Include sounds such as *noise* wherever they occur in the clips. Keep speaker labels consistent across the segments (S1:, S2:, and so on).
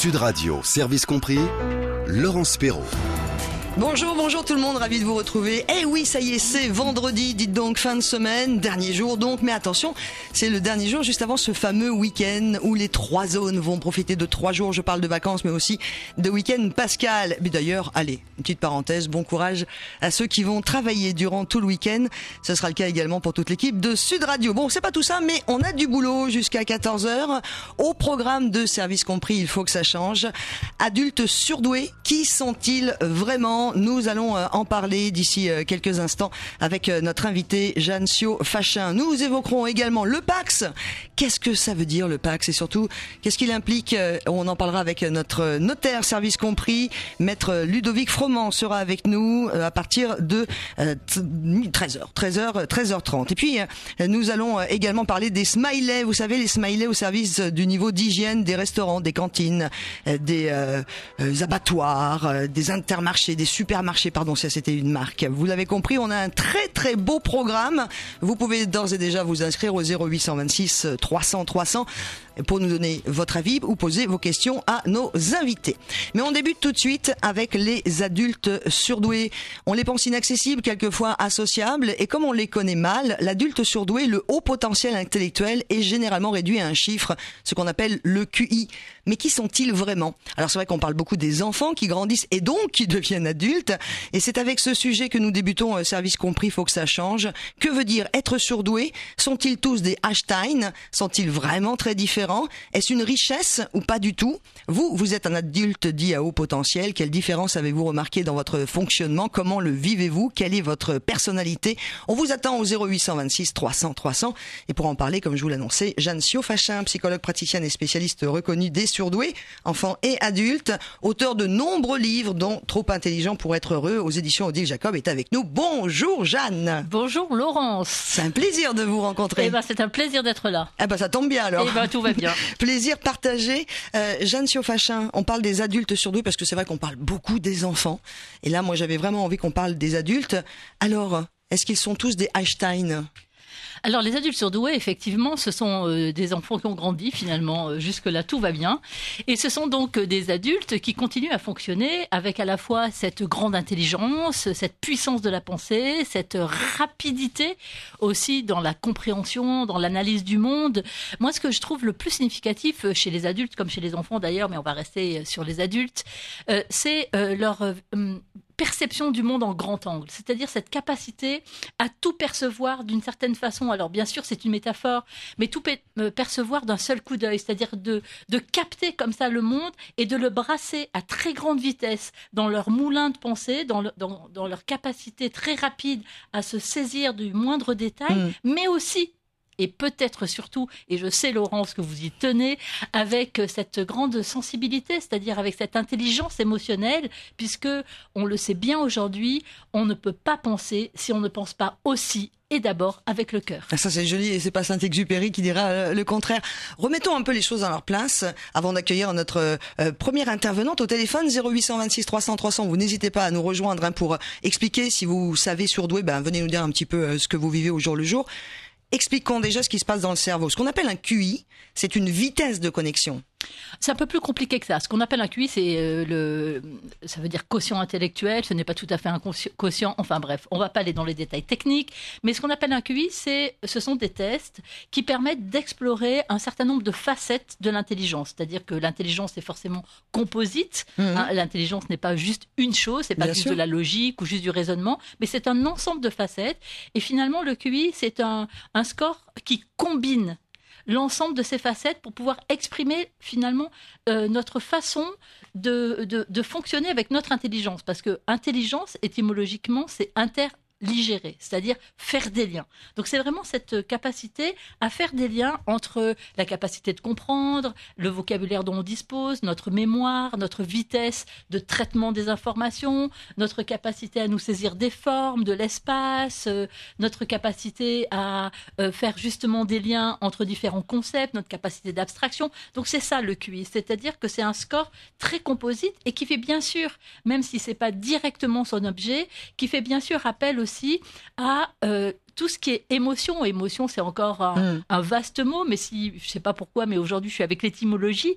S1: Sud Radio, service compris, Laurence Perrault.
S2: Bonjour, bonjour tout le monde, ravi de vous retrouver. Eh oui, ça y est, c'est vendredi, dites donc fin de semaine, dernier jour donc, mais attention, c'est le dernier jour juste avant ce fameux week-end où les trois zones vont profiter de trois jours, je parle de vacances, mais aussi de week-end pascal. Mais d'ailleurs, allez, une petite parenthèse, bon courage à ceux qui vont travailler durant tout le week-end. Ce sera le cas également pour toute l'équipe de Sud Radio. Bon, c'est pas tout ça, mais on a du boulot jusqu'à 14h. Au programme de service compris, il faut que ça change. Adultes surdoués, qui sont-ils vraiment? Nous allons euh, en parler d'ici euh, quelques instants avec euh, notre invité Jeanne Sio Fachin. Nous évoquerons également le Pax. Qu'est-ce que ça veut dire le Pax? Et surtout qu'est-ce qu'il implique? On en parlera avec notre notaire service compris. Maître Ludovic Froment sera avec nous à partir de 13h, 13h, 13h30. Et puis nous allons également parler des smileys. Vous savez les smileys au service du niveau d'hygiène des restaurants, des cantines, des, abattoirs, des intermarchés, des supermarché, pardon, ça c'était une marque. Vous l'avez compris, on a un très très beau programme. Vous pouvez d'ores et déjà vous inscrire au 0826 300 300 pour nous donner votre avis ou poser vos questions à nos invités. Mais on débute tout de suite avec les adultes surdoués. On les pense inaccessibles, quelquefois associables, et comme on les connaît mal, l'adulte surdoué, le haut potentiel intellectuel, est généralement réduit à un chiffre, ce qu'on appelle le QI. Mais qui sont-ils vraiment? Alors c'est vrai qu'on parle beaucoup des enfants qui grandissent et donc qui deviennent adultes, et c'est avec ce sujet que nous débutons euh, Service compris, faut que ça change. Que veut dire être surdoué? Sont-ils tous des Einstein? Sont-ils vraiment très différents? Est-ce une richesse ou pas du tout? Vous, vous êtes un adulte dit à haut potentiel. Quelle différence avez-vous remarqué dans votre fonctionnement? Comment le vivez-vous? Quelle est votre personnalité? On vous attend au 0826 300 300. Et pour en parler, comme je vous l'annonçais, Jeanne Siofachin, psychologue praticienne et spécialiste reconnue des surdoués, enfants et adultes, auteur de nombreux livres, dont Trop intelligent pour être heureux, aux éditions Odile Jacob, est avec nous. Bonjour Jeanne
S3: Bonjour Laurence
S2: C'est un plaisir de vous rencontrer.
S3: Eh ben, c'est un plaisir d'être là.
S2: Eh ben, ça tombe bien alors.
S3: Eh ben, tout va bien. *laughs* *laughs*
S2: Plaisir partagé. Euh, Jeanne Siofachin, on parle des adultes surdoués parce que c'est vrai qu'on parle beaucoup des enfants. Et là, moi, j'avais vraiment envie qu'on parle des adultes. Alors, est-ce qu'ils sont tous des Einstein?
S3: Alors les adultes surdoués, effectivement, ce sont euh, des enfants qui ont grandi finalement. Euh, jusque-là, tout va bien. Et ce sont donc euh, des adultes qui continuent à fonctionner avec à la fois cette grande intelligence, cette puissance de la pensée, cette rapidité aussi dans la compréhension, dans l'analyse du monde. Moi, ce que je trouve le plus significatif chez les adultes, comme chez les enfants d'ailleurs, mais on va rester sur les adultes, c'est leur perception du monde en grand angle, c'est-à-dire cette capacité à tout percevoir d'une certaine façon. Alors bien sûr, c'est une métaphore, mais tout euh, percevoir d'un seul coup d'œil, c'est-à-dire de, de capter comme ça le monde et de le brasser à très grande vitesse dans leur moulin de pensée, dans, dans, dans leur capacité très rapide à se saisir du moindre détail, mm. mais aussi et peut-être surtout, et je sais Laurence que vous y tenez, avec cette grande sensibilité, c'est-à-dire avec cette intelligence émotionnelle, puisque on le sait bien aujourd'hui, on ne peut pas penser si on ne pense pas aussi et d'abord avec le cœur.
S2: Ah, ça c'est joli et c'est pas Saint-Exupéry qui dira euh, le contraire. Remettons un peu les choses dans leur place avant d'accueillir notre euh, première intervenante au téléphone 0826 300 300. Vous n'hésitez pas à nous rejoindre hein, pour expliquer si vous savez surdoué, ben venez nous dire un petit peu euh, ce que vous vivez au jour le jour. Expliquons déjà ce qui se passe dans le cerveau. Ce qu'on appelle un QI, c'est une vitesse de connexion.
S3: C'est un peu plus compliqué que ça. Ce qu'on appelle un QI, c'est euh, le, ça veut dire quotient intellectuel. Ce n'est pas tout à fait un quotient. Enfin bref, on va pas aller dans les détails techniques. Mais ce qu'on appelle un QI, c'est, ce sont des tests qui permettent d'explorer un certain nombre de facettes de l'intelligence. C'est-à-dire que l'intelligence est forcément composite. Mmh. Hein. l'intelligence n'est pas juste une chose. C'est pas juste de la logique ou juste du raisonnement, mais c'est un ensemble de facettes. Et finalement, le QI, c'est un, un score qui combine l'ensemble de ces facettes pour pouvoir exprimer finalement euh, notre façon de, fonctionner avec notre intelligence. Parce que intelligence, étymologiquement, c'est inter ligérer, c'est-à-dire faire des liens. Donc c'est vraiment cette capacité à faire des liens entre la capacité de comprendre, le vocabulaire dont on dispose, notre mémoire, notre vitesse de traitement des informations, notre capacité à nous saisir des formes, de l'espace, euh, notre capacité à euh, faire justement des liens entre différents concepts, notre capacité d'abstraction. Donc c'est ça le QI, c'est-à-dire que c'est un score très composite et qui fait bien sûr, même si c'est pas directement son objet, qui fait bien sûr appel aussi aussi à euh, tout ce qui est émotion. Émotion, c'est encore un, mm. vaste mot, mais si, je sais pas pourquoi, mais aujourd'hui, je suis avec l'étymologie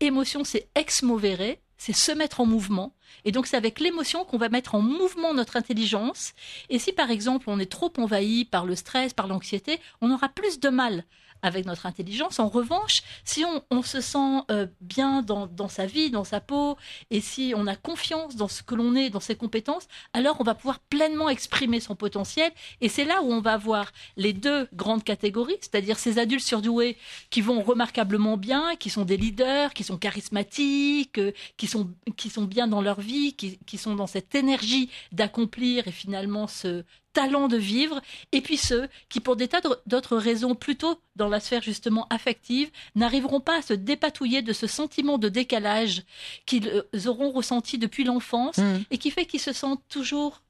S3: émotion, c'est ex movere, c'est se mettre en mouvement. Et donc c'est avec l'émotion qu'on va mettre en mouvement notre intelligence. Et si par exemple on est trop envahi par le stress, par l'anxiété, on aura plus de mal avec notre intelligence. En revanche, si on, se sent euh, bien dans, sa vie, dans sa peau, et si on a confiance dans ce que l'on est, dans ses compétences, alors on va pouvoir pleinement exprimer son potentiel. Et c'est là où on va avoir les deux grandes catégories, c'est-à-dire ces adultes surdoués qui vont remarquablement bien, qui sont des leaders, qui sont charismatiques, euh, qui, sont, qui sont bien dans leur vie, qui, qui sont dans cette énergie d'accomplir et finalement se, talent de vivre, et puis ceux qui, pour des tas d'autres raisons, plutôt dans la sphère justement affective, n'arriveront pas à se dépatouiller de ce sentiment de décalage qu'ils euh, auront ressenti depuis l'enfance mmh. et qui fait qu'ils se sentent toujours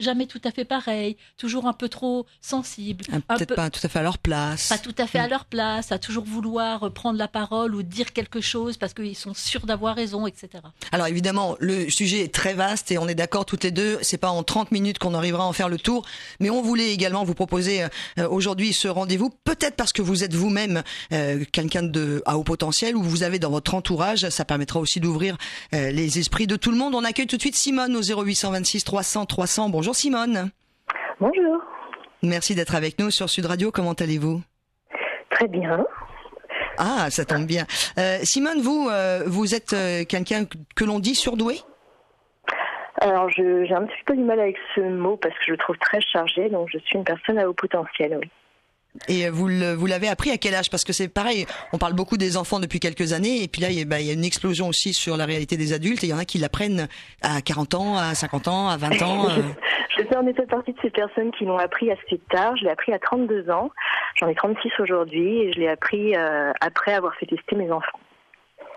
S3: jamais tout à fait pareil, toujours un peu trop sensible.
S2: Ah, peut-être pas tout à fait à leur place.
S3: Pas tout à fait à mm. leur place, à toujours vouloir prendre la parole ou dire quelque chose parce qu'ils sont sûrs d'avoir raison, etc.
S2: Alors évidemment, le sujet est très vaste et on est d'accord toutes les deux, c'est pas en 30 minutes qu'on arrivera à en faire le tour, mais on voulait également vous proposer euh, aujourd'hui ce rendez-vous, peut-être parce que vous êtes vous-même euh, quelqu'un de à haut potentiel ou vous avez dans votre entourage, ça permettra aussi d'ouvrir euh, les esprits de tout le monde. On accueille tout de suite Simone au 0826 300 300. Bonjour. Bonjour Simone.
S4: Bonjour.
S2: Merci d'être avec nous sur Sud Radio. Comment allez-vous?
S4: Très bien.
S2: Ah, ça tombe bien. Euh, Simone, vous, euh, vous êtes euh, quelqu'un que l'on dit surdoué?
S4: Alors, j'ai un petit peu du mal avec ce mot parce que je le trouve très chargé, donc je suis une personne à haut potentiel, oui.
S2: Et vous, vous l'avez appris à quel âge? Parce que c'est pareil, on parle beaucoup des enfants depuis quelques années, et puis là, il y, a, bah, une explosion aussi sur la réalité des adultes, et il y en a qui l'apprennent à 40 ans, à 50 ans, à 20 ans. *laughs*
S4: Je fais en effet partie de ces personnes qui l'ont appris assez tard. Je l'ai appris à 32 ans. J'en ai 36 aujourd'hui et je l'ai appris euh, après avoir fait tester mes enfants.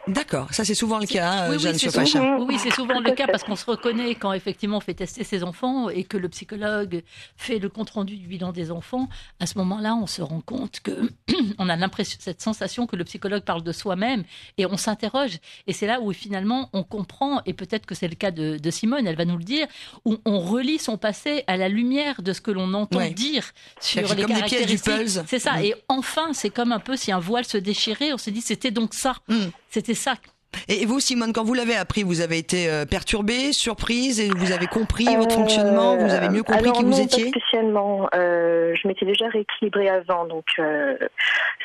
S2: D'accord, ça c'est souvent le cas,
S3: hein, oui, Jeanne oui, c'est souvent, oui, c'est souvent le cas parce qu'on se reconnaît quand effectivement on fait tester ses enfants et que le psychologue fait le compte rendu du bilan des enfants. À ce moment-là, on se rend compte que *clears throat* on a l'impression, cette sensation que le psychologue parle de soi-même et on s'interroge. Et c'est là où finalement on comprend et peut-être que c'est le cas de, Simone, elle va nous le dire, où on relie son passé à la lumière de ce que l'on entend dire sur les comme caractéristiques. C'est ça. Et enfin, c'est comme un peu si un voile se déchirait, on se dit c'était donc ça. Mm. C'était ça.
S2: Et vous, Simone, quand vous l'avez appris, vous avez été euh, perturbée, surprise, et vous avez compris votre fonctionnement, vous avez mieux compris qui vous étiez
S4: pas spécialement. Euh, je m'étais déjà rééquilibrée avant, donc euh,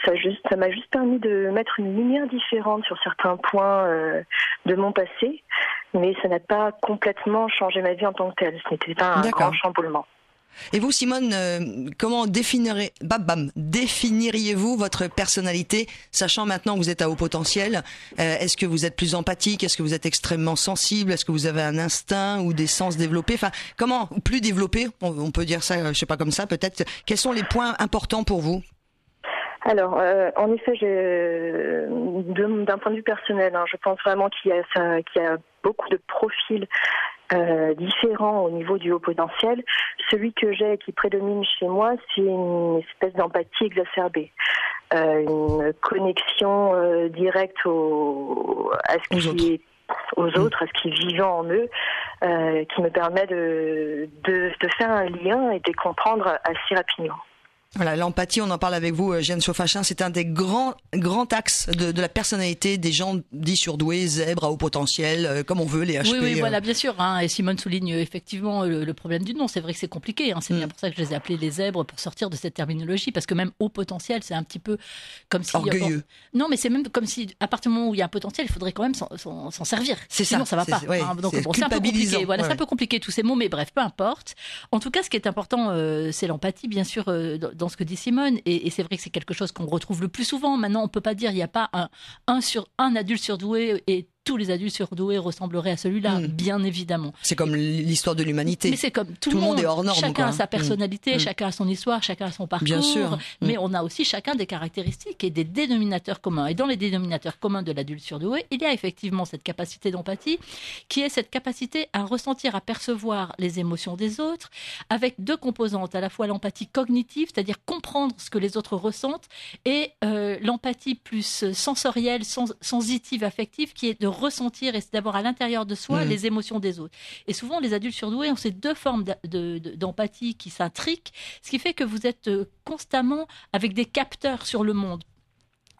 S4: ça juste, ça m'a juste permis de mettre une lumière différente sur certains points de mon passé, mais ça n'a pas complètement changé ma vie en tant que telle. Ce n'était pas un grand chamboulement.
S2: Et vous, Simone, euh, comment définiriez-vous votre personnalité, sachant maintenant que vous êtes à haut potentiel euh, Est-ce que vous êtes plus empathique Est-ce que vous êtes extrêmement sensible Est-ce que vous avez un instinct ou des sens développés? Enfin, comment plus développé on, peut dire ça, je sais pas comme ça, peut-être. Quels sont les points importants pour vous?
S4: Alors, euh, en effet, d'un point de vue personnel, hein, je pense vraiment qu'il y, a beaucoup de profils euh, différents au niveau du haut potentiel. Celui que j'ai qui prédomine chez moi, c'est une espèce d'empathie exacerbée. Euh, une connexion euh, directe au, à ce qui est aux mm. autres, à ce qui est vivant en eux, euh, qui me permet de, de, de, faire un lien et de comprendre assez rapidement.
S2: Voilà, l'empathie, on en parle avec vous, euh, Jeanne Chauffachin, c'est un des grands, grands axes de, de, la personnalité des gens dits surdoués, zèbres, à haut potentiel, euh, comme on veut, les HP.
S3: Oui, oui, voilà, bien sûr. Hein, et Simone souligne effectivement le, problème du nom. C'est vrai que c'est compliqué. Hein, c'est bien mm. pour ça que je les ai appelés les zèbres, pour sortir de cette terminologie, parce que même haut potentiel, c'est un petit peu comme si...
S2: Orgueilleux.
S3: non, mais c'est même comme si, à partir du moment où il y a un potentiel, il faudrait quand même s'en servir. C'est Sinon, ça, ça va pas.
S2: Hein, donc, bon, c'est un peu
S3: compliqué. Voilà, c'est un peu compliqué tous ces mots, mais bref, peu importe. En tout cas, ce qui est important, euh, c'est l'empathie, bien sûr, dans ce que dit Simone et, c'est vrai que c'est quelque chose qu'on retrouve le plus souvent. Maintenant, on peut pas dire il n'y a pas un, un, sur, un adulte surdoué et tous les adultes surdoués ressembleraient à celui-là, hmm. bien évidemment.
S2: C'est comme l'histoire de l'humanité.
S3: Mais c'est comme tout, le monde. est hors norme. Chacun a sa hmm. personnalité, hmm. chacun a son histoire, chacun a son parcours.
S2: Bien sûr.
S3: Mais on a aussi chacun des caractéristiques et des dénominateurs communs. Et dans les dénominateurs communs de l'adulte surdoué, il y a effectivement cette capacité d'empathie, qui est cette capacité à ressentir, à percevoir les émotions des autres, avec deux composantes, à la fois l'empathie cognitive, c'est-à-dire comprendre ce que les autres ressentent, et euh, l'empathie plus sensorielle, sensitive, affective, qui est de ressentir et d'avoir à l'intérieur de soi mm. les émotions des autres. Et souvent, les adultes surdoués ont ces deux formes d'empathie qui s'intriquent, ce qui fait que vous êtes euh, constamment avec des capteurs sur le monde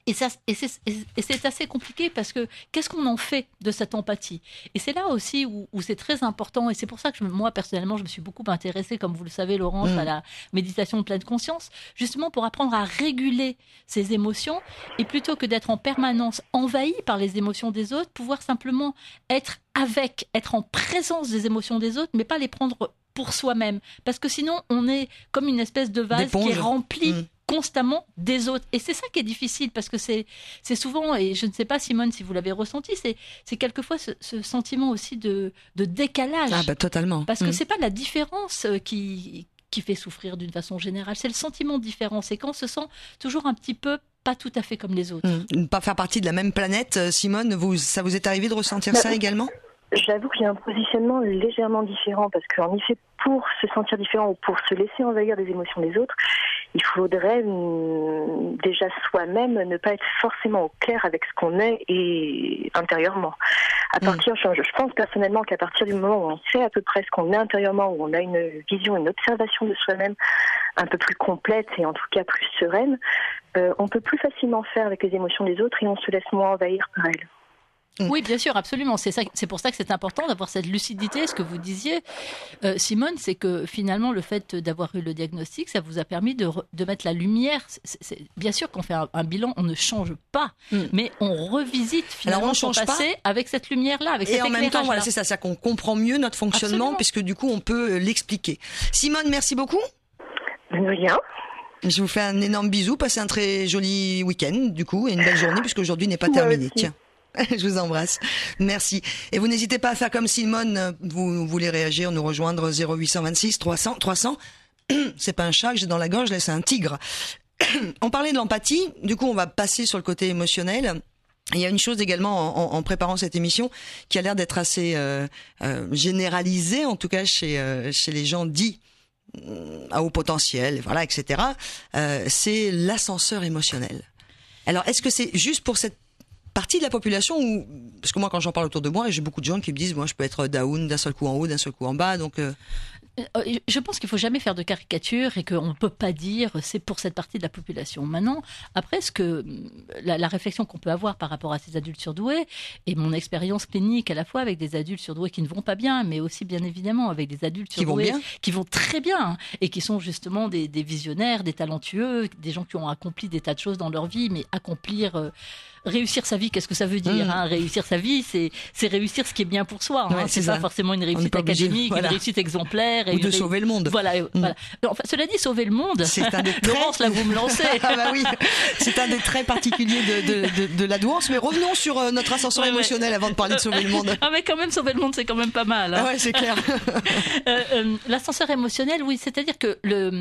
S3: Et, ça, et c'est assez compliqué parce que qu'est-ce qu'on en fait de cette empathie? Et c'est là aussi où, c'est très important, et c'est pour ça que moi, personnellement, je me suis beaucoup intéressée, comme vous le savez, Laurence, mm. à la méditation de pleine conscience, justement pour apprendre à réguler ses émotions, et plutôt que d'être en permanence envahi par les émotions des autres, pouvoir simplement être avec, être en présence des émotions des autres, mais pas les prendre pour soi-même. Parce que sinon, on est comme une espèce de vase qui est rempli mm constamment des autres. Et c'est ça qui est difficile parce que c'est c'est souvent, et je ne sais pas Simone si vous l'avez ressenti, c'est c'est quelquefois ce, sentiment aussi de, de décalage.
S2: Ah bah totalement.
S3: Parce que mm. c'est pas la différence euh, qui qui fait souffrir d'une façon générale, c'est le sentiment de différence. Et quand on se sent toujours un petit peu pas tout à fait comme les autres.
S2: Mm. Ne pas faire partie de la même planète, euh, Simone, vous, ça vous est arrivé de ressentir bah, ça également?
S4: J'avoue qu'il y a un positionnement légèrement différent parce qu'en effet, pour se sentir différent ou pour se laisser envahir des émotions des autres, il faudrait déjà soi-même ne pas être forcément au clair avec ce qu'on est et intérieurement. À mm. partir, je, pense personnellement qu'à partir du moment où on sait à peu près ce qu'on est intérieurement, où on a une vision, une observation de soi-même un peu plus complète et en tout cas plus sereine, euh, on peut plus facilement faire avec les émotions des autres et on se laisse moins envahir par elles.
S3: Mm. Oui, bien sûr, absolument. C'est pour ça que c'est important d'avoir cette lucidité. Ce que vous disiez, euh, Simone, c'est que finalement, le fait d'avoir eu le diagnostic, ça vous a permis de, de mettre la lumière. Bien sûr qu'on fait un, bilan, on ne change pas, mm. mais on revisite finalement on change son passé avec cette lumière-là, avec
S2: Et en même temps, voilà, c'est ça, c'est qu'on comprend mieux notre fonctionnement, puisque du coup, on peut euh, l'expliquer. Simone, merci beaucoup.
S4: Rien.
S2: Je vous fais un énorme bisou. Passez un très joli week-end, du coup, et une belle journée, puisque aujourd'hui n'est pas terminé. Tiens. *laughs* Je vous embrasse. Merci. Et vous n'hésitez pas à faire comme Simone. Vous voulez réagir, nous rejoindre 0826 300 300. C'est pas un chat que j'ai dans la gorge, là c'est un tigre. *clears throat* on parlait de l'empathie. Du coup, on va passer sur le côté émotionnel. Il y a une chose également en, préparant cette émission qui a l'air d'être assez euh, euh, généralisée, en tout cas chez euh, chez les gens dits à haut potentiel, voilà, etc. c'est l'ascenseur émotionnel. Alors, est-ce que c'est juste pour cette partie de la population où, parce que moi quand j'en parle autour de moi, j'ai beaucoup de gens qui me disent, moi je peux être down d'un seul coup en haut, d'un seul coup en bas, donc. Euh,
S3: euh, je pense qu'il faut jamais faire de caricature et qu'on ne peut pas dire c'est pour cette partie de la population. Maintenant, après, ce que la, réflexion qu'on peut avoir par rapport à ces adultes surdoués et mon expérience clinique à la fois avec des adultes surdoués qui ne vont pas bien, mais aussi bien évidemment avec des adultes surdoués qui vont, très bien hein, et qui sont justement des, visionnaires, des talentueux, des gens qui ont accompli des tas de choses dans leur vie, mais accomplir euh, réussir sa vie, qu'est-ce que ça veut dire mmh. hein Réussir sa vie, c'est c'est réussir ce qui est bien pour soi. Hein. c'est pas forcément une réussite académique, une réussite exemplaire.
S2: Ou de sauver le monde.
S3: Voilà. Mmh. voilà. Enfin, cela dit, sauver le monde. C'est un des *laughs* traits... Laurence, là, vous me lancez. *laughs*
S2: ah bah oui, c'est un des traits particuliers de, de, de, de la douance. Mais revenons sur euh, notre ascension émotionnelle avant de parler de sauver le monde. *laughs*
S3: ah mais quand même, sauver le monde, c'est quand même pas mal.
S2: Hein. Ah ouais, c'est clair.
S3: euh, euh, L'ascenseur émotionnel, oui, c'est-à-dire que le,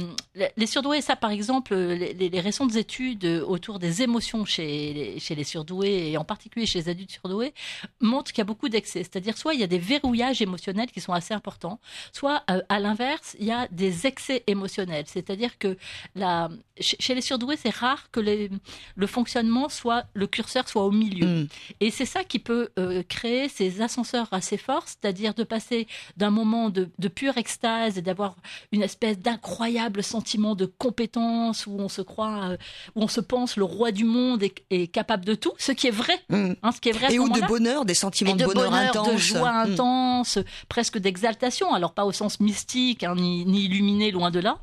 S3: les surdoués, ça par exemple, les, les, récentes études autour des émotions chez les, chez les surdoués et en particulier chez les adultes surdoués, montre qu'il y a beaucoup d'excès. C'est-à-dire soit il y a des verrouillages émotionnels qui sont assez importants, soit euh, à l'inverse, il y a des excès émotionnels. C'est-à-dire que la, chez les surdoués, c'est rare que les, le fonctionnement soit, le curseur soit au milieu. Mm. Et c'est ça qui peut euh, créer ces ascenseurs assez forts, c'est-à-dire de passer d'un moment de, de pure extase et d'avoir une espèce d'incroyable sentiment de compétence où on se croit, euh, où on se pense le roi du monde et, et capable de tout, ce qui est vrai.
S2: Mm. Hein, ce qui est vrai. Et ou de bonheur, des sentiments de, bonheur, intense.
S3: De joie mm. intense, presque d'exaltation. Alors pas au sens mystique, hein, ni, ni, illuminé, loin de là.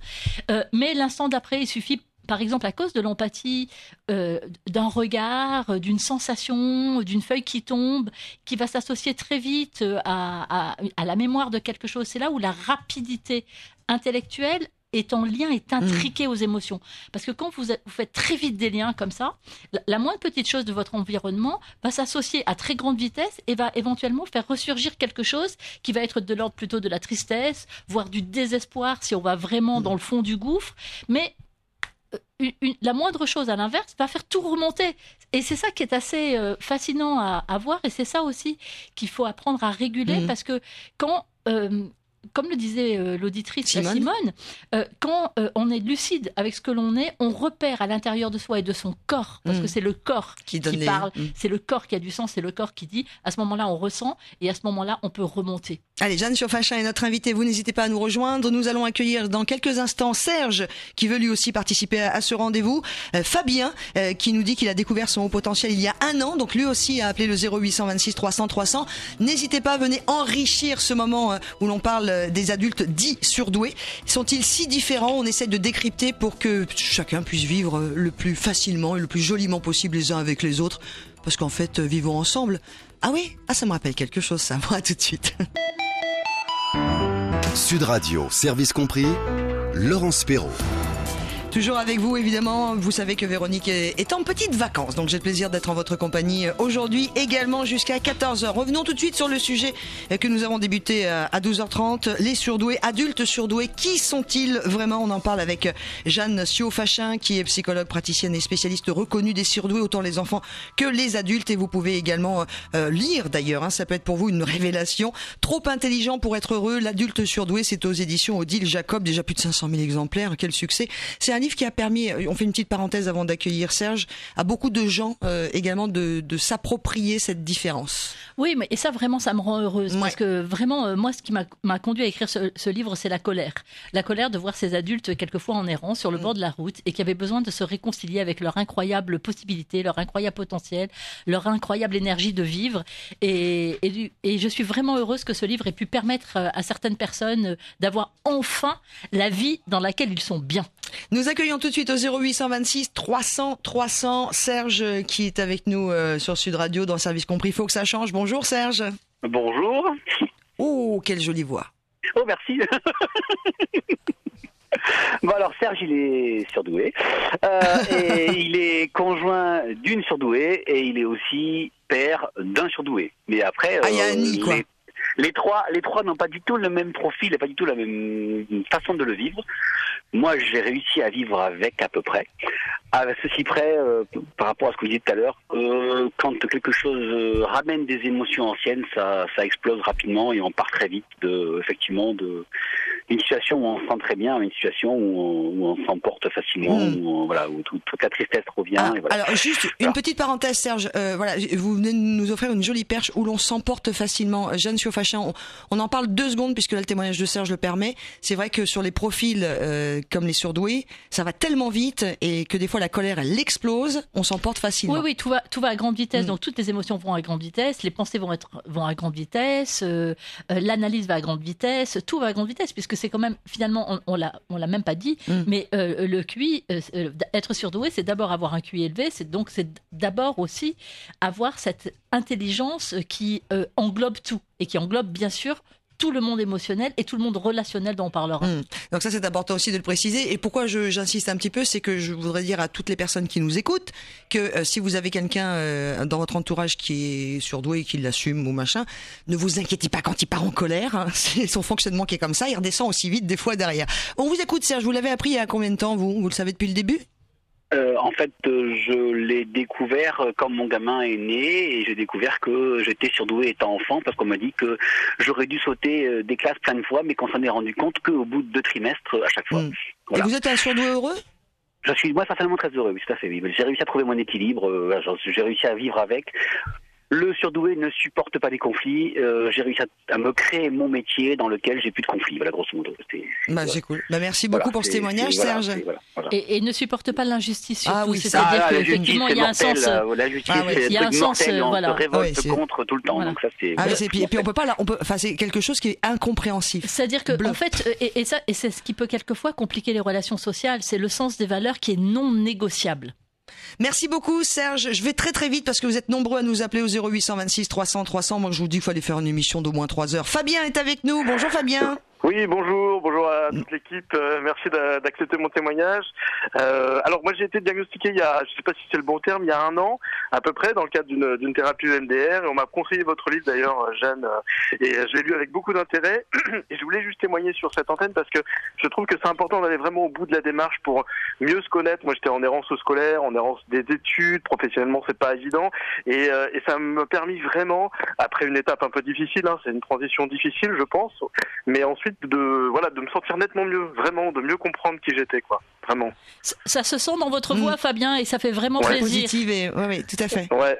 S3: Euh, mais l'instant d'après, il suffit par exemple, à cause de l'empathie, euh, d'un regard, d'une sensation, d'une feuille qui tombe, qui va s'associer très vite à, à, à, la mémoire de quelque chose. C'est là où la rapidité intellectuelle est en lien, est intriqué aux émotions. Parce que quand vous, vous, faites très vite des liens comme ça, la, moindre petite chose de votre environnement va s'associer à très grande vitesse et va éventuellement faire ressurgir quelque chose qui va être de l'ordre plutôt de la tristesse, voire du désespoir si on va vraiment dans le fond du gouffre. Mais euh, la moindre chose à l'inverse va faire tout remonter. Et c'est ça qui est assez euh, fascinant à, voir. Et c'est ça aussi qu'il faut apprendre à réguler mmh. parce que quand euh, comme le disait euh, l'auditrice Simone, euh, quand euh, on est lucide avec ce que l'on est, on repère à l'intérieur de soi et de son corps, parce mm. que c'est le corps qui, parle, mm. c'est le corps qui a du sens, c'est le corps qui dit, à ce moment-là, on ressent, et à ce moment-là, on peut remonter.
S2: Allez, Jeanne Surfachin est notre invitée. Vous n'hésitez pas à nous rejoindre. Nous allons accueillir dans quelques instants Serge, qui veut lui aussi participer à, ce rendez-vous. Euh, Fabien, euh, qui nous dit qu'il a découvert son haut potentiel il y a un an. Donc lui aussi a appelé le 0826 300 300. N'hésitez pas, venez enrichir ce moment où l'on parle des adultes dits surdoués. Sont-ils si différents On essaie de décrypter pour que chacun puisse vivre le plus facilement et le plus joliment possible les uns avec les autres. Parce qu'en fait, vivons ensemble. Ah oui Ah, ça me rappelle quelque chose, ça. *laughs* Moi, tout de suite.
S1: Sud Radio, service compris, Laurence Perrault.
S2: Toujours avec vous, évidemment. Vous savez que Véronique est en petite vacances, donc j'ai le plaisir d'être en votre compagnie aujourd'hui également jusqu'à 14h. Revenons tout de suite sur le sujet que nous avons débuté à 12h30. Les surdoués, adultes surdoués, qui sont-ils vraiment? On en parle avec Jeanne Sio-Fachin, qui est psychologue praticienne et spécialiste reconnue des surdoués, autant les enfants que les adultes. Et vous pouvez également euh, lire d'ailleurs, hein, ça peut être pour vous une révélation. Trop intelligent pour être heureux, l'adulte surdoué, c'est aux éditions Odile Jacob, déjà plus de 500 000 exemplaires. Quel succès livre qui a permis, euh, on fait une petite parenthèse avant d'accueillir Serge, à beaucoup de gens euh, également de, de s'approprier cette différence.
S3: Oui, mais et ça vraiment, ça me rend heureuse parce que vraiment, euh, moi, ce qui m'a conduit à écrire ce, livre, c'est la colère. La colère de voir ces adultes quelquefois en errant sur le mm. bord de la route et qui avaient besoin de se réconcilier avec leur incroyable possibilité, leur incroyable potentiel, leur incroyable énergie de vivre. Et, et, et je suis vraiment heureuse que ce livre ait pu permettre à certaines personnes d'avoir enfin la vie dans laquelle ils sont bien.
S2: Nous accueillons tout de suite au 0826 300 300 Serge qui est avec nous euh, sur Sud Radio dans le service compris. Il faut que ça change. Bonjour Serge.
S5: Bonjour.
S2: Oh, quelle jolie voix.
S5: Oh, merci. *laughs* Bon alors Serge il est surdoué euh, et *laughs* il est conjoint d'une surdouée et il est aussi père d'un surdoué. Mais après,
S2: ah, il y a un nid, quoi.
S5: Les trois, les trois n'ont pas du tout le même profil et pas du tout la même façon de le vivre. Moi, j'ai réussi à vivre avec à peu près. À ceci près, euh, par rapport à ce que vous disiez tout à l'heure, euh, quand quelque chose euh, ramène des émotions anciennes, ça, ça explose rapidement et on part très vite de, effectivement, de une situation où on se sent très bien, une situation où on, s'emporte facilement, hmm. où, voilà, où toute la tristesse revient.
S2: Ah,
S5: et voilà.
S2: Alors juste une petite parenthèse, Serge. voilà, vous venez de nous offrir une jolie perche où l'on s'emporte facilement. Jeanne Siofachin, on, on, en parle deux secondes puisque là le témoignage de Serge le permet. C'est vrai que sur les profils comme les surdoués, ça va tellement vite et que des fois la colère elle explose, on s'emporte facilement.
S3: Oui, oui, tout va, tout va à grande vitesse. Mm. Donc toutes les émotions vont à grande vitesse, les pensées vont être vont à grande vitesse, euh, euh, l'analyse va à grande vitesse, tout va à grande vitesse puisque c'est quand même finalement on, l'a on l'a même pas dit, mm. mais euh, le QI, être surdoué, c'est d'abord avoir un QI élevé, c'est donc c'est d'abord aussi avoir cette intelligence qui englobe tout et qui englobe bien sûr tout le monde émotionnel et tout le monde relationnel dont on parlera. Hmm.
S2: Donc ça, c'est important aussi de le préciser. Et pourquoi j'insiste un petit peu, c'est que je voudrais dire à toutes les personnes qui nous écoutent que euh, si vous avez quelqu'un euh, dans votre entourage qui est surdoué et qui l'assume ou machin, ne vous inquiétez pas quand il part en colère. Hein. *laughs* c'est son fonctionnement qui est comme ça. Il redescend aussi vite des fois derrière. On vous écoute, Serge. Vous l'avez appris il y a combien de temps, vous? Vous le savez depuis le début?
S5: Euh, en fait, euh, je l'ai découvert euh, quand mon gamin est né et j'ai découvert que j'étais surdoué étant enfant parce qu'on m'a dit que j'aurais dû sauter des classes plein de fois, mais qu'on s'en est rendu compte qu'au bout de deux trimestres à chaque fois.
S2: Hmm. Et vous êtes un surdoué heureux?
S5: Je suis moi certainement très heureux, oui, tout à fait. J'ai réussi à trouver mon équilibre, j'ai réussi à vivre avec. Le surdoué ne supporte pas les conflits. Euh, j'ai réussi à, me créer mon métier dans lequel j'ai plus de conflits. Voilà, grosso modo.
S2: Bah, c'est cool. Bah, merci beaucoup pour ce témoignage, Serge.
S3: et, ne supporte pas l'injustice
S2: Ah oui,
S3: c'est-à-dire
S5: ah, qu'effectivement, il y a un sens. Euh, la justice, ah, il y a un sens. Euh, on se révolte contre tout le temps. Donc ça, c'est.
S2: Ah, et puis, on peut pas. On peut. Enfin, c'est quelque chose qui est incompréhensif.
S3: C'est-à-dire que, en fait, et, et ça, et c'est ce qui peut quelquefois compliquer les relations sociales. C'est le sens des valeurs qui est non négociable.
S2: Merci beaucoup Serge. Je vais très très vite parce que vous êtes nombreux à nous appeler au 0826 300 300. Moi je vous dis qu'il fallait faire une émission d'au moins 3 heures. Fabien est avec nous. Bonjour Fabien.
S6: Oui, bonjour, bonjour à toute l'équipe. Euh, merci d'accepter mon témoignage. Euh, alors moi j'ai été diagnostiqué il y a, je sais pas si c'est le bon terme, il y a un an à peu près dans le cadre d'une thérapie EMDR et on m'a conseillé votre livre d'ailleurs, euh, Jeanne, et je l'ai lu avec beaucoup d'intérêt. *clears throat* Et je voulais juste témoigner sur cette antenne parce que je trouve que c'est important d'aller vraiment au bout de la démarche pour mieux se connaître. Moi j'étais en errance scolaire, en errance des études, professionnellement c'est pas évident et, et ça m'a permis vraiment après une étape un peu difficile, hein, c'est une transition difficile je pense, mais ensuite de voilà de me sentir nettement mieux, vraiment de mieux comprendre qui j'étais quoi, vraiment.
S3: Ça, se sent dans votre voix, mm. Fabien, et ça fait vraiment plaisir.
S2: Positive et oui, tout à fait.
S6: Ouais,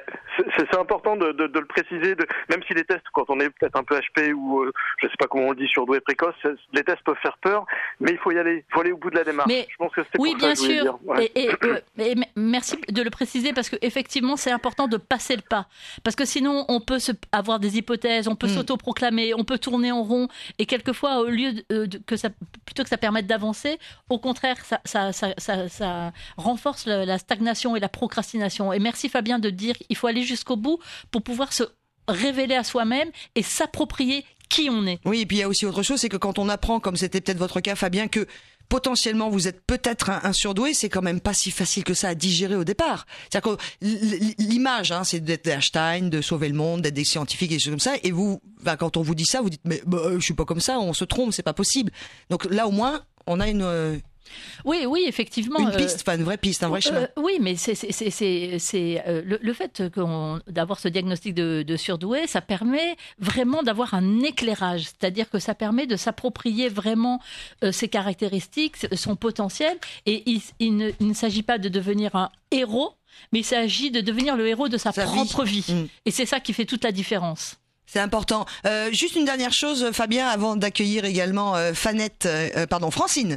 S6: c'est important de, de, de, le préciser, de, même si les tests, quand on est peut-être un peu HP ou euh, je sais pas comment on le dit, surdoué précoce, les tests peuvent faire peur, mais il faut y aller, il faut aller au bout de la démarche.
S3: Mais,
S6: je pense que
S3: oui,
S6: pour
S3: bien
S6: ça que
S3: sûr.
S6: dire. Ouais.
S3: Et, et, euh, et m- merci de le préciser parce que effectivement, c'est important de passer le pas. Parce que sinon, on peut se, avoir des hypothèses, on peut
S2: Mm.
S3: s'autoproclamer, on peut tourner en rond. Et quelquefois, au lieu de, euh, de- que ça, plutôt que ça permette d'avancer, au contraire, ça, ça, renforce la stagnation et la procrastination. Et merci Fabien de dire il faut aller jusqu'au bout pour pouvoir se révéler à soi-même et s'approprier qui on est.
S2: Oui, et puis il y a aussi autre chose, c'est que quand on apprend, comme c'était peut-être votre cas, Fabien, que potentiellement vous êtes peut-être un, un surdoué, c'est quand même pas si facile que ça à digérer au départ. C'est-à-dire que l'image, hein, c'est d'être Einstein, de sauver le monde, d'être des scientifiques et des choses comme ça. Et vous, quand on vous dit ça, vous dites mais bah, euh, je suis pas comme ça, on se trompe, c'est pas possible. Donc là au moins, on a une euh,
S3: Oui, oui, effectivement.
S2: une
S3: euh,
S2: piste, enfin une vraie piste, un vrai chemin.
S3: Euh, oui, mais c'est euh, le, le fait d'avoir ce diagnostic de, de surdoué, ça permet vraiment d'avoir un éclairage, c'est-à-dire que ça permet de s'approprier vraiment euh, ses caractéristiques, son potentiel, et il, il ne, il ne s'agit pas de devenir un héros, mais il s'agit de devenir le héros de sa, propre vie.
S2: Mm.
S3: Et c'est ça qui fait toute la différence.
S2: C'est important. Euh, juste une dernière chose, Fabien, avant d'accueillir également euh, Fanette, euh, euh, pardon, Francine,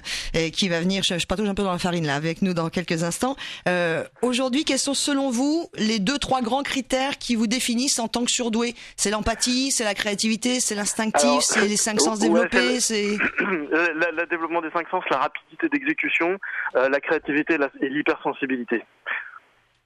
S2: qui va venir, je, je un peu dans la farine là, avec nous dans quelques instants. Euh, Aujourd'hui, quels sont selon vous les deux, trois grands critères qui vous définissent en tant que surdoué? C'est l'empathie, c'est la créativité, c'est l'instinctif, c'est les cinq sens développés,
S6: c'est-
S2: c'est... *clears throat*
S6: La- le développement des cinq sens, la rapidité d'exécution, euh, la créativité la- et l'hypersensibilité.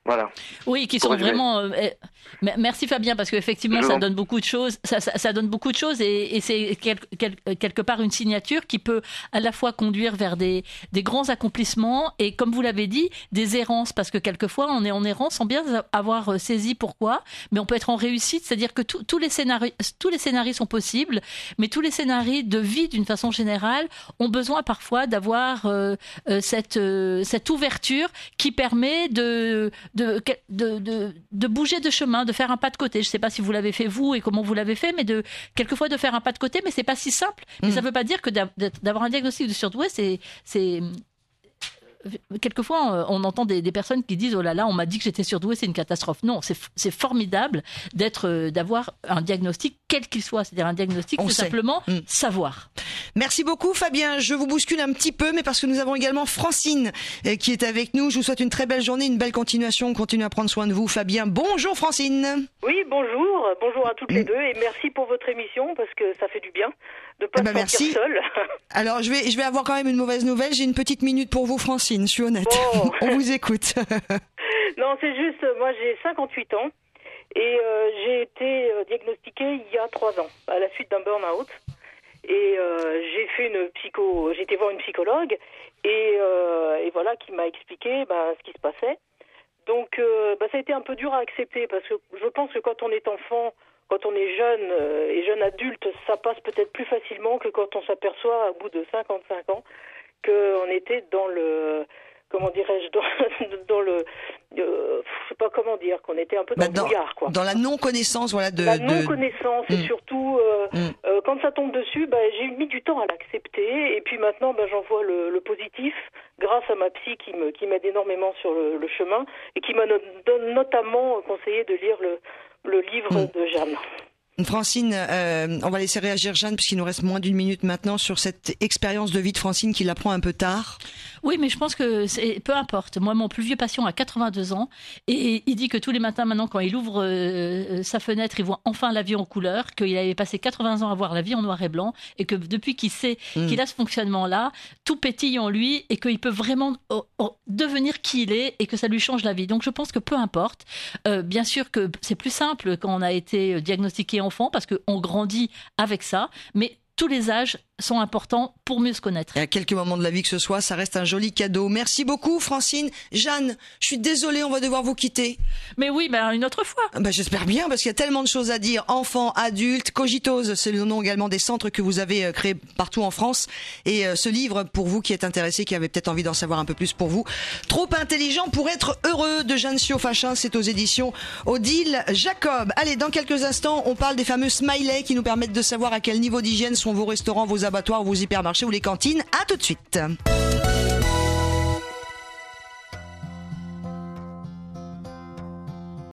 S6: Voilà.
S3: Oui, qui sont vraiment. euh, eh, me- merci Fabien parce qu'effectivement ça donne beaucoup de choses. Ça, ça, ça donne beaucoup de choses et, et c'est quel- quel- quelque part une signature qui peut à la fois conduire vers des, des grands accomplissements et comme vous l'avez dit des errances parce que quelquefois on est en errance sans bien avoir euh, saisi pourquoi, mais on peut être en réussite, c'est-à-dire que tout- tous les scénarios tous les scénarios sont possibles, mais tous les scénarios de vie d'une façon générale ont besoin parfois d'avoir euh, euh, cette euh, cette ouverture qui permet de de, de, de, de bouger de chemin, de faire un pas de côté. Je ne sais pas si vous l'avez fait vous et comment vous l'avez fait, mais de quelquefois de faire un pas de côté, mais c'est pas si simple. Mais
S2: Mm.
S3: ça ne veut pas dire que d'a- d'avoir un diagnostic de surdoué, c'est c'est quelquefois euh, on entend des, des personnes qui disent oh là là on m'a dit que j'étais surdoué c'est une catastrophe non c'est formidable d'être euh, d'avoir un diagnostic quel qu'il soit c'est-à-dire un diagnostic
S2: On
S3: c'est
S2: sait.
S3: simplement
S2: Mm.
S3: savoir
S2: Merci beaucoup Fabien. Je vous bouscule un petit peu, mais parce que nous avons également Francine euh, qui est avec nous. Je vous souhaite une très belle journée, une belle continuation. Continuez à prendre soin de vous, Fabien. Bonjour Francine.
S7: Oui, bonjour, bonjour à toutes
S2: Mm.
S7: les deux et merci pour votre émission parce que ça fait du bien de pas
S2: Eh ben,
S7: se sentir
S2: merci.
S7: seul. *laughs*
S2: Alors je vais, je vais avoir quand même une mauvaise nouvelle. J'ai une petite minute pour vous, Francine. Je suis honnête.
S7: Bon. *laughs*
S2: On vous écoute. *laughs*
S7: non, c'est juste, moi j'ai 58 ans et euh, j'ai été euh, diagnostiquée il y a trois ans à la suite d'un burn-out. Et euh, j'ai fait une psycho, j'ai été voir une psychologue et, euh, et voilà qui m'a expliqué ben, ce qui se passait. Donc ben, ça a été un peu dur à accepter parce que je pense que quand on est enfant, quand on est jeune et jeune adulte, ça passe peut-être plus facilement que quand on s'aperçoit au bout de 55 ans qu'on était dans le comment dirais-je dans, *laughs* dans le euh, je sais pas comment dire qu'on était un peu dans
S2: Bah,
S7: le brouillard quoi.
S2: dans la non-connaissance, voilà, de.
S7: La
S2: de-
S7: non-connaissance et
S2: Mm.
S7: surtout euh,
S2: Mm.
S7: euh, quand ça tombe dessus, bah, j'ai mis du temps à l'accepter et puis maintenant bah, j'en vois le, le positif grâce à ma psy qui me qui m'aide énormément sur le, le chemin et qui m'a no- notamment conseillé de lire le le livre
S2: Mm.
S7: de Jeanne.
S2: Francine, euh, on va laisser réagir Jeanne puisqu'il nous reste moins d'une minute maintenant sur cette expérience de vie de Francine qui l'apprend un peu tard.
S3: Oui, mais je pense que c'est peu importe. Moi, mon plus vieux patient a 82 ans et il dit que tous les matins maintenant, quand il ouvre euh, sa fenêtre, il voit enfin la vie en couleur, qu'il avait passé 80 ans à voir la vie en noir et blanc et que depuis qu'il sait
S2: Mm.
S3: qu'il a ce fonctionnement-là, tout pétille en lui et qu'il peut vraiment oh, oh, devenir qui il est et que ça lui change la vie. Donc, je pense que peu importe. Euh, bien sûr que c'est plus simple quand on a été diagnostiqué enfant parce qu'on grandit avec ça, mais tous les âges sont importants pour mieux se connaître.
S2: Et à quelques moments de la vie que ce soit, ça reste un joli cadeau. Merci beaucoup Francine. Jeanne, je suis désolée, on va devoir vous quitter.
S3: Mais oui, ben une autre fois.
S2: Bah, J'espère bien parce qu'il y a tellement de choses à dire. Enfants, adultes, Cogitose, c'est le nom également des centres que vous avez euh, créés partout en France. Et euh, ce livre, pour vous qui êtes intéressé, qui avez peut-être envie d'en savoir un peu plus pour vous, Trop intelligent pour être heureux de Jeanne Siofachin, c'est aux éditions Odile Jacob. Allez, dans quelques instants, on parle des fameux smileys qui nous permettent de savoir à quel niveau d'hygiène sont vos restaurants, vos abattoirs, vos hypermarchés ou les cantines. À tout de suite.